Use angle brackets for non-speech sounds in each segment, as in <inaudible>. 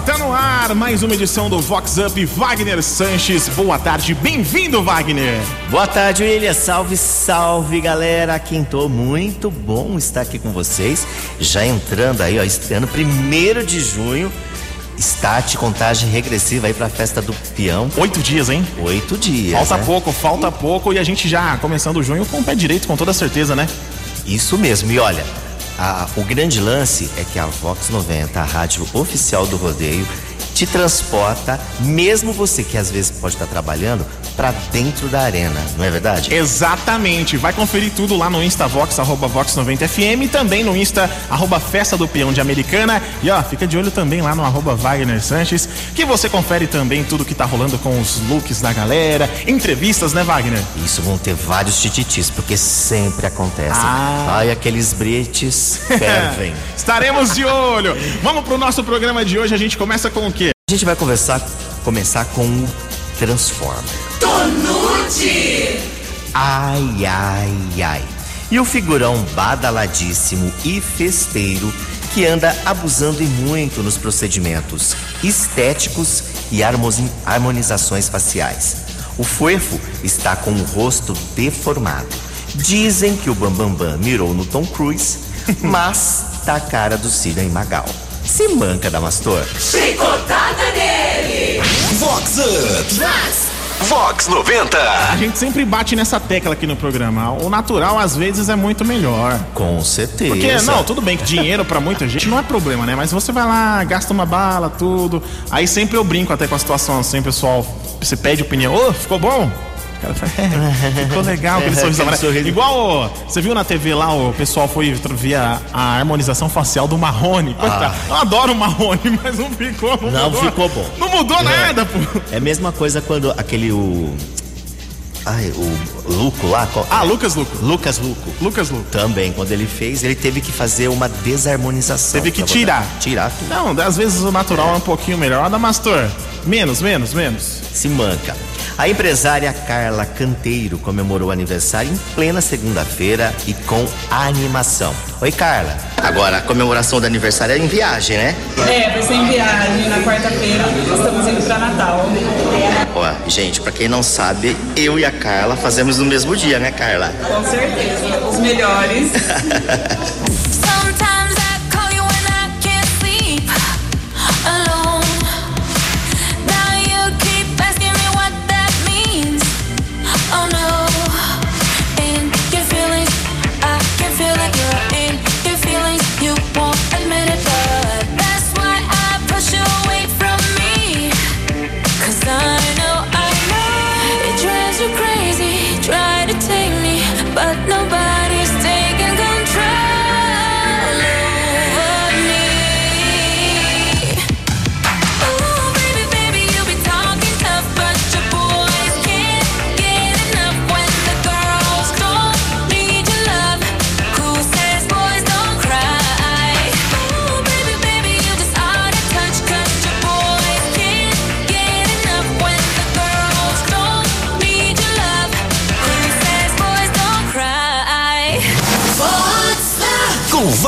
tá no ar mais uma edição do Vox Up Wagner Sanches. Boa tarde, bem-vindo, Wagner. Boa tarde, William. Salve, salve, galera. Quintou, muito bom estar aqui com vocês. Já entrando aí, ó, estreando primeiro de junho. Start, contagem regressiva aí pra festa do peão. Oito dias, hein? Oito dias. Falta né? pouco, falta pouco e a gente já começando junho com o pé direito, com toda certeza, né? Isso mesmo. E olha, a- o grande lance é que a Vox 90, a rádio oficial do rodeio, te transporta, mesmo você que às vezes pode estar trabalhando, pra dentro da arena, não é verdade? Exatamente. Vai conferir tudo lá no Instavox, arroba Vox90FM e também no Insta, arroba Festa do Peão de Americana. E ó, fica de olho também lá no arroba Wagner Sanches, que você confere também tudo que tá rolando com os looks da galera, entrevistas, né, Wagner? Isso vão ter vários tititis, porque sempre acontece. Ah. Ai, aqueles bretes <laughs> fervem. Estaremos de olho. Vamos pro nosso programa de hoje. A gente começa com o quê? A gente vai conversar, começar com o Transformer. Ai, ai, ai. E o figurão badaladíssimo e festeiro que anda abusando e muito nos procedimentos estéticos e harmonizações faciais. O Fuefo está com o rosto deformado. Dizem que o Bambambam mirou no Tom Cruise, <laughs> mas tá a cara do Sidney Magal. Se manca, Damastor. Vox Up. Vox 90. A gente sempre bate nessa tecla aqui no programa. O natural, às vezes, é muito melhor. Com certeza. Porque, não, tudo bem que dinheiro pra muita gente não é problema, né? Mas você vai lá, gasta uma bala, tudo. Aí sempre eu brinco até com a situação assim, pessoal. Você pede opinião. Ô, ficou bom? Cara fala, <laughs> é, ficou legal aquele É, sorriso amarelo. Igual, você viu na TV lá, o pessoal foi ver a, harmonização facial do Marrone. Coitado. Eu adoro o Marrone, <laughs> mas não ficou. Não, Não mudou. ficou bom. Não mudou nada, pô. É a mesma coisa quando aquele o. Ai, o Luco lá. qual- Ah, Lucas Luco. Lucas Luco. Lucas Luco. Também, quando ele fez, ele teve que fazer uma desarmonização. Teve que pra botar- tirar. Tirar tudo. Não, às vezes o natural é um pouquinho melhor. Adamastor, menos, menos, menos. Se manca. A empresária Carla Canteiro comemorou o aniversário em plena segunda-feira e com animação. Oi, Carla. Agora, a comemoração do aniversário é em viagem, né? É, vai ser em viagem. Na quarta-feira estamos indo pra Natal. Ó, gente, pra quem não sabe, eu e a Carla fazemos no mesmo dia, né, Carla? Com certeza. Os melhores. <laughs>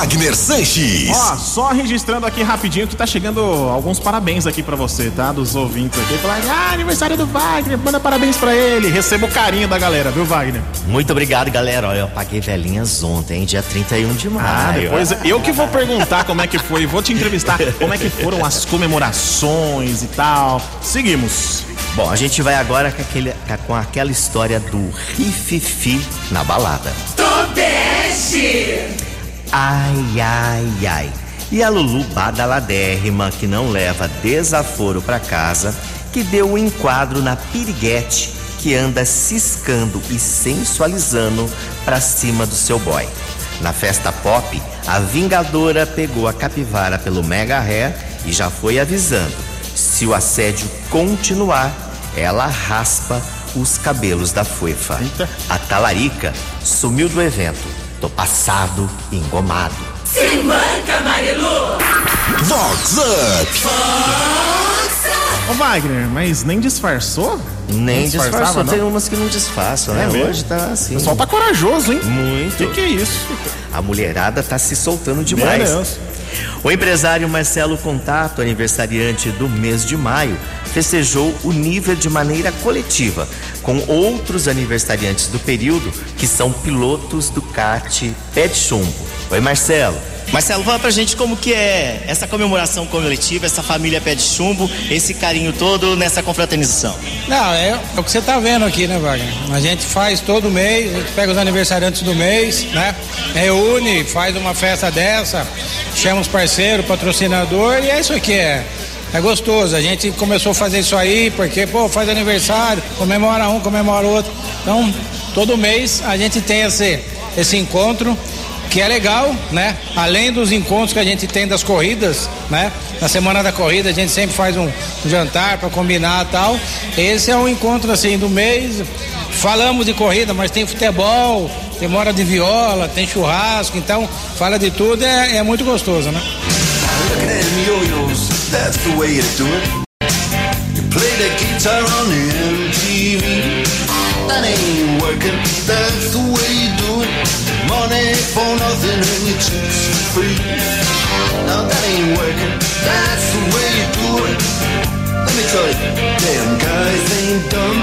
Wagner Sanches. Ó, só registrando aqui rapidinho que tá chegando alguns parabéns aqui pra você, tá? Dos ouvintes aqui. Falar, ah, aniversário do Wagner, manda parabéns pra ele. Receba o carinho da galera, viu, Wagner? Muito obrigado, galera. Olha, eu paguei velhinhas ontem, dia 31 de maio. Ah, depois eu que vou perguntar como é que foi, vou te entrevistar como é que foram as comemorações e tal. Seguimos. Bom, a gente vai agora com, aquele, com aquela história do rififi na balada. Ai, ai, ai. E a Lulu badaladérrima, que não leva desaforo pra casa, que deu o enquadro na piriguete que anda ciscando e sensualizando pra cima do seu boy. Na festa pop, a Vingadora pegou a capivara pelo mega ré e já foi avisando: se o assédio continuar, ela raspa os cabelos da. Eita. A talarica sumiu do evento. Tô passado e engomado. Vox Up. Ô, Wagner, mas nem disfarçou? Nem disfarçou. Tem umas que não disfarçam, né? É mesmo? Hoje tá assim. O pessoal tá corajoso, hein? Muito. Que que é isso? A mulherada tá se soltando demais. Meu Deus. O empresário Marcelo Contato, aniversariante do mês de maio, festejou o nível de maneira coletiva, com outros aniversariantes do período que são pilotos do kart Pé de Chumbo. Oi, Marcelo. Marcelo, fala pra gente como que é essa comemoração coletiva, essa família pé de chumbo, esse carinho todo nessa confraternização. Não, é, é o que você tá vendo aqui, né, Wagner? A gente faz todo mês, a gente pega os aniversariantes do mês, né? Reúne, faz uma festa dessa, chama os parceiros, patrocinador e é isso aqui, é. É gostoso, a gente começou a fazer isso aí porque, pô, faz aniversário, comemora um, comemora outro. Então, todo mês a gente tem esse, esse encontro que é legal, né? Além dos encontros que a gente tem das corridas, né? Na semana da corrida a gente sempre faz um, jantar para combinar tal. Esse é um encontro assim do mês. Falamos de corrida, mas tem futebol, tem mora de viola, tem churrasco, então fala de tudo, é, é muito gostoso, né? That's the way to do it. You play the guitar on MTV. That ain't working, that's the way you do it. Money for nothing and your chicks for free. Now that ain't working, that's the way you do it. Let me tell you, damn guys ain't dumb.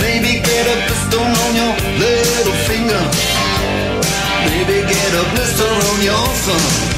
Maybe get a pistol on your little finger. Maybe get a blister on your thumb.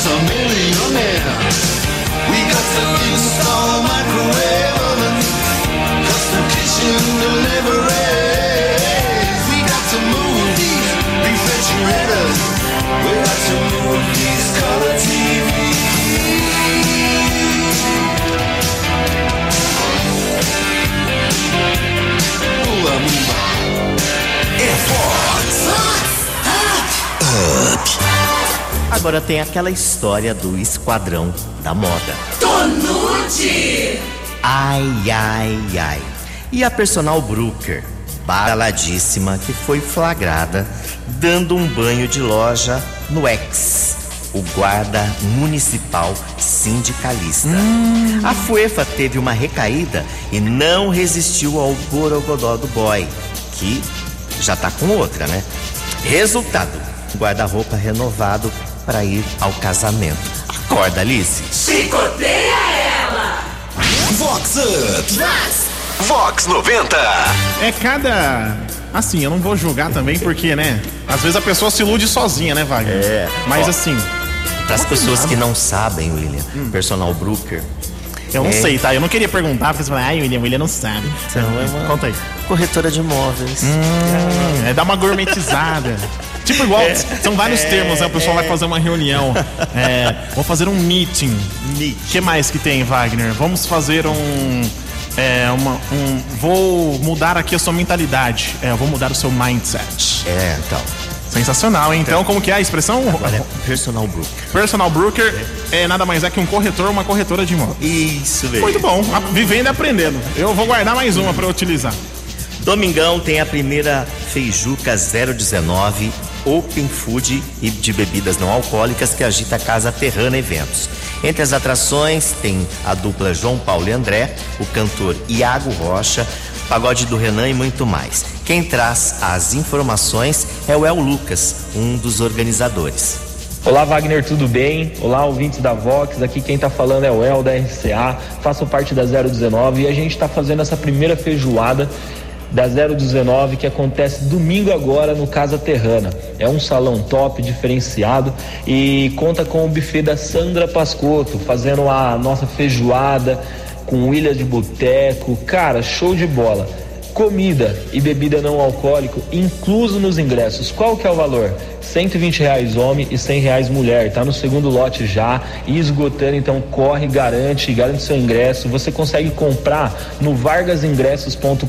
is a millionaire. We got to install microwave oven, custom kitchen delivery. We got to move these refrigerators. Agora tem aquela história do esquadrão da moda. Tonute! Ai, ai, ai. E a personal Brooker, badaladíssima, que foi flagrada dando um banho de loja no ex, o guarda municipal sindicalista. A Fuefa teve uma recaída e não resistiu ao borogodó do boy, que já tá com outra, né? Resultado: guarda-roupa renovado para ir ao casamento. Acorda, Alice. Chicoteia ela! Vox Up. Vox 90. É cada. Assim, eu não vou julgar também, porque, né? Às vezes a pessoa se ilude sozinha, né, Wagner? É. Mas Ó. assim, Para as pessoas que não sabem, William, personal Brooker eu não É. sei, tá? Eu não queria perguntar, porque você fala, ai, William, William não sabe. Então, é uma- Conta aí. corretora de imóveis. Hum, é dar uma gourmetizada. <laughs> Tipo igual, são vários termos, né? O pessoal vai fazer uma reunião. É, vou fazer um meeting. O que mais que tem, Wagner? Vamos fazer um. É, uma, um. Vou mudar aqui a sua mentalidade. É, vou mudar o seu mindset. É, então. Sensacional, hein? Então, como que é a expressão? Olha, personal Brooker. Personal broker é nada mais é que um corretor ou uma corretora de imóveis. Isso mesmo. Muito bom, vivendo e aprendendo. Eu vou guardar mais uma para utilizar. Domingão tem a primeira Feijuca 019 Open Food e de bebidas não alcoólicas que agita a Casa Terrana Eventos. Entre as atrações tem a dupla João Paulo e André, o cantor Iago Rocha, pagode do Renan e muito mais. Quem traz as informações é o El Lucas, um dos organizadores. Olá Wagner, tudo bem? Olá ouvintes da Vox, aqui quem tá falando é o El da RCA, faço parte da 019 e a gente está fazendo essa primeira feijoada da 019 que acontece domingo agora no Casa Terrana. É um salão top, diferenciado e conta com o buffet da Sandra Pascotto, fazendo a nossa feijoada com ilha de boteco. Cara, show de bola. Comida e bebida não alcoólico incluso nos ingressos. Qual que é o valor? 120 reais homem e 100 reais mulher. Tá no segundo lote já e esgotando, então corre, garante, garante seu ingresso. Você consegue comprar no vargasingressos.com.br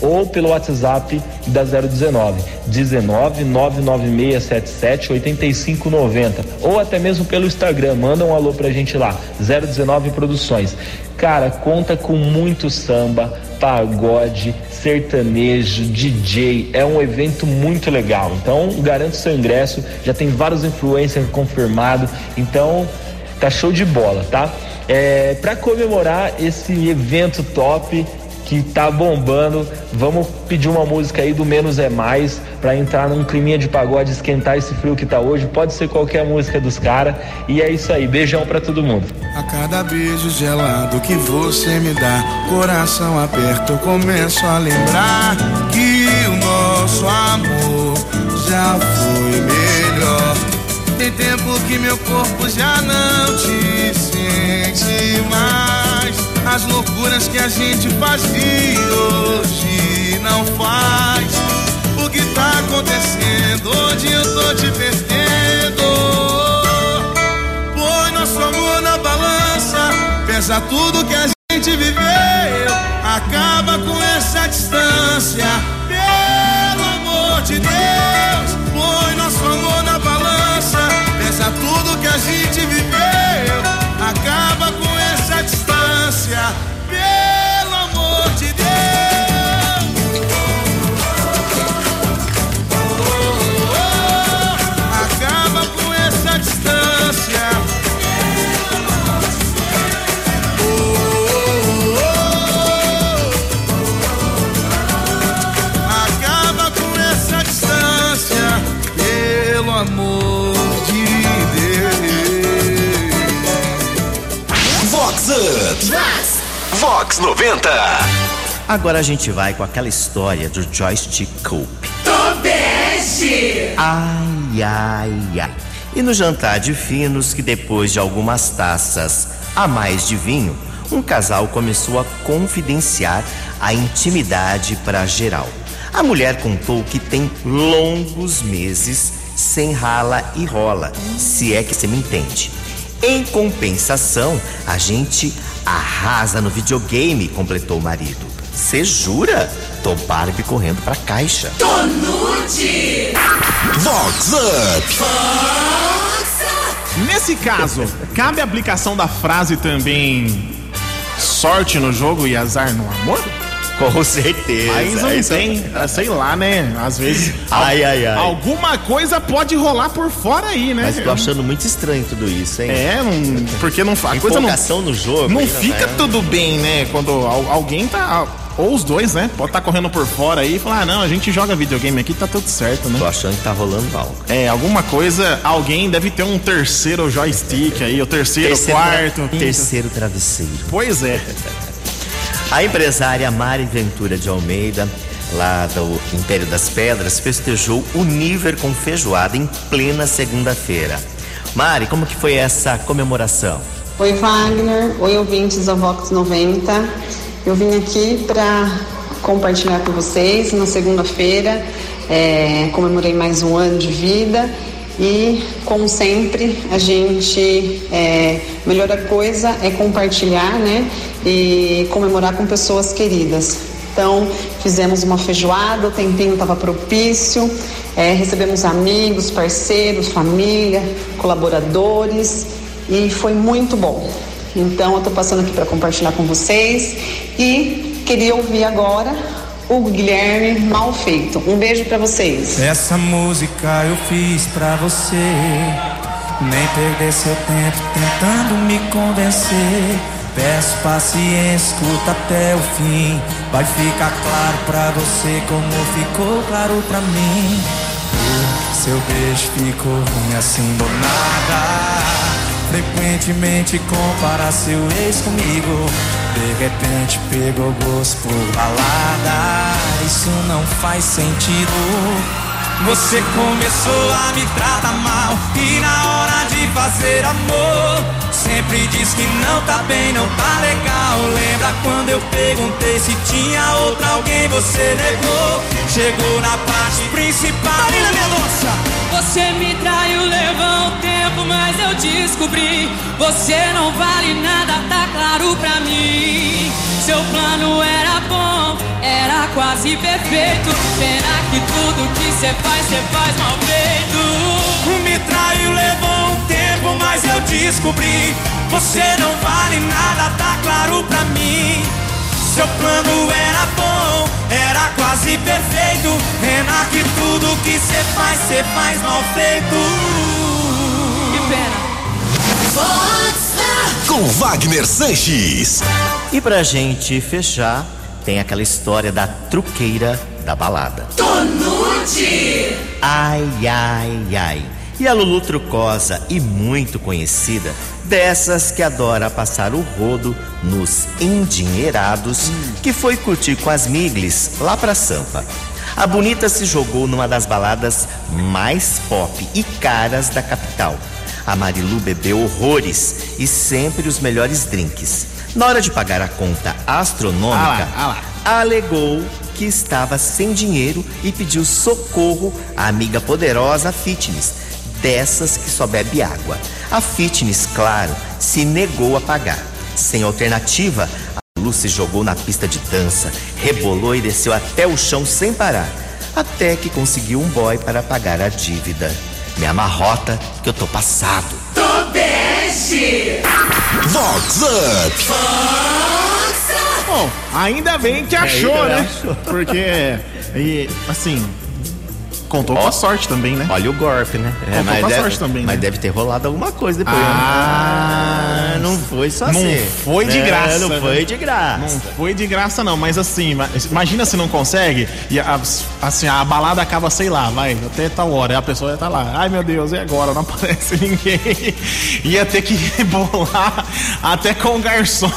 ou pelo WhatsApp da 019 19 99677 8590 ou até mesmo pelo Instagram. Manda um alô pra gente lá, 019 Produções. Cara, conta com muito samba, pagode, sertanejo, DJ. É um evento muito legal. Então, garante seu ingresso. Já tem vários influencers confirmados. Então, tá show de bola, tá? É, para comemorar esse evento top que tá bombando, vamos pedir uma música aí do Menos é Mais para entrar num climinha de pagode, esquentar esse frio que tá hoje. Pode ser qualquer música dos caras. E é isso aí. Beijão para todo mundo. A cada beijo gelado que você me dá, coração aperto, eu começo a lembrar que o nosso amor já foi melhor. Tem tempo que meu corpo já não te sente mais. As loucuras que a gente fazia hoje não faz. O que tá acontecendo? Onde eu tô te perdendo? Põe nosso amor na balança, pesa tudo que a gente viveu. Acaba com essa distância, 90. Agora a gente vai com aquela história do joystick Cope. Tobeste! Ai, ai, ai. E no jantar de finos, que depois de algumas taças a mais de vinho, um casal começou a confidenciar a intimidade para geral. A mulher contou que tem longos meses sem rala e rola, se é que você me entende. Em compensação, a gente arrasa no videogame, completou o marido. Você jura? Tô Barbie correndo pra caixa. Tô nude! Vox Up. Nesse caso, cabe a aplicação da frase também sorte no jogo e azar no amor? Com certeza. Mas não Isso- tem, sei lá, né? Às vezes. Ai, ai, ai. Alguma coisa pode rolar por fora aí, né? Mas tô achando muito estranho tudo isso, hein? É, não, porque não fa- a coisa não, no jogo. não aí, fica né? tudo bem, né? Quando al- alguém tá. Ou os dois, né? Pode estar correndo por fora aí e falar, ah, não, a gente joga videogame aqui, tá tudo certo, né? Tô achando que tá rolando algo. É, alguma coisa, alguém deve ter um terceiro joystick aí, o terceiro, quarto. tra- quinto. terceiro travesseiro. Pois é. A empresária Mari Ventura de Almeida, lá do Império das Pedras, festejou o nível com feijoada em plena segunda-feira. Mari, como que foi essa comemoração? Oi Wagner, oi ouvintes da Vox 90. Eu vim aqui para compartilhar com vocês na segunda-feira. é, comemorei mais um ano de vida e, como sempre, a gente é, melhor coisa é compartilhar, né? E comemorar com pessoas queridas. Então, fizemos uma feijoada, o tempinho estava propício, é, recebemos amigos, parceiros, família, colaboradores e foi muito bom. Então, eu estou passando aqui para compartilhar com vocês e queria ouvir agora o Guilherme Malfeito. Um beijo para vocês. Essa música eu fiz pra você. Nem perder seu tempo tentando me convencer. Peço paciência, escuta até o fim. Vai ficar claro pra você como ficou claro pra mim. Seu beijo ficou ruim assim do nada. Frequentemente compara seu ex comigo. De repente pegou gosto por balada. Isso não faz sentido. Você começou a me tratar mal e na hora de fazer amor sempre diz que não tá bem, não tá legal. Lembra quando eu perguntei se tinha outra alguém? Você negou. Chegou na parte principal. Marina Mendonça. Você me traiu, eu descobri. Você não vale nada, tá claro pra mim. Seu plano era bom, era quase perfeito. Pena que tudo que cê faz, cê faz mal feito. Me traiu, levou um tempo, mas eu descobri. Você não vale nada, tá claro pra mim. Seu plano era bom, era quase perfeito. Pena que tudo que cê faz, cê faz mal feito. Com Wagner Sanches. E pra gente fechar, tem aquela história da truqueira da balada. Tonute! Ai, ai, ai. E a Lulu Trucosa, e muito conhecida, dessas que adora passar o rodo nos endinheirados, que foi curtir com as miglis lá pra Sampa. A bonita se jogou numa das baladas mais pop e caras da capital. A Marilu bebeu horrores e sempre os melhores drinks. Na hora de pagar a conta astronômica, Ah lá, ah alegou que estava sem dinheiro e pediu socorro à amiga poderosa Fitness, dessas que só bebe água. A Fitness, claro, se negou a pagar. Sem alternativa, a Lu se jogou na pista de dança, rebolou e desceu até o chão sem parar, até que conseguiu um boy para pagar a dívida. Me amarrota que eu tô passado. Tobeste! Vox Up. Bom, ainda bem que achou, né? Porque, e, assim, contou com a sorte também, né? Olha o golpe, né? Contou com a deve, sorte também, mas né? deve ter rolado alguma coisa depois. Ah, Ah, não foi só Não assim. foi de É, graça. Não né? foi de graça. Não foi de graça, não. Mas assim, ma- imagina se não consegue e a, assim, a balada acaba, sei lá, vai, até tal hora. A pessoa ia estar lá. Ai meu Deus, e agora? <laughs> Não aparece ninguém. Ia ter que rebolar até com o garçom.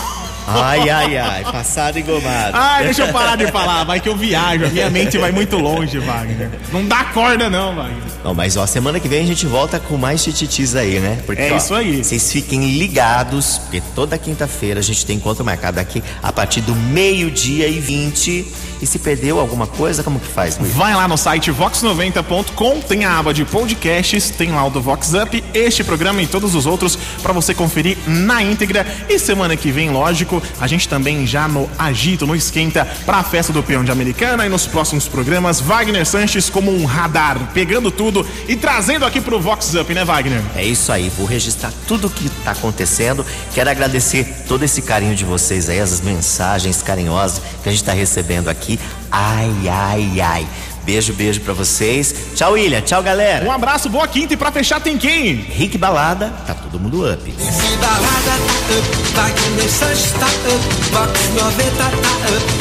Ai, ai, ai. Passado engomado. Ai, deixa eu parar de falar, vai que eu viajo, a minha mente vai muito longe, Wagner. Não dá corda, não, Wagner. Não, mas ó, semana que vem a gente volta com mais tititis aí, né? Porque, É ó, isso aí. Vocês fiquem ligados, porque toda quinta-feira a gente tem encontro marcado aqui a partir do meio-dia e 20. E se perdeu alguma coisa, como que faz, Luiz? Vai lá no site vox90.com, tem a aba de podcasts, tem lá o do Vox Up, este programa e todos os outros para você conferir na íntegra. E semana que vem, lógico, a gente também já no agito, no esquenta para a festa do peão de Americana e nos próximos programas, Wagner Sanches como um radar, pegando tudo e trazendo aqui pro Vox Up, né, Wagner? É isso aí, vou registrar tudo o que tá acontecendo. Quero agradecer todo esse carinho de vocês aí, as mensagens carinhosas que a gente tá recebendo aqui. Ai, ai, ai. Beijo, beijo pra vocês. Tchau, William. Tchau, galera. Um abraço, boa quinta e pra fechar tem quem? Rick Balada, tá todo mundo up. Se balada tá up, Wagner Sanches tá up, Vox 90 tá up,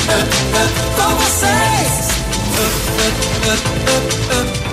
up, up, com vocês. Up, up,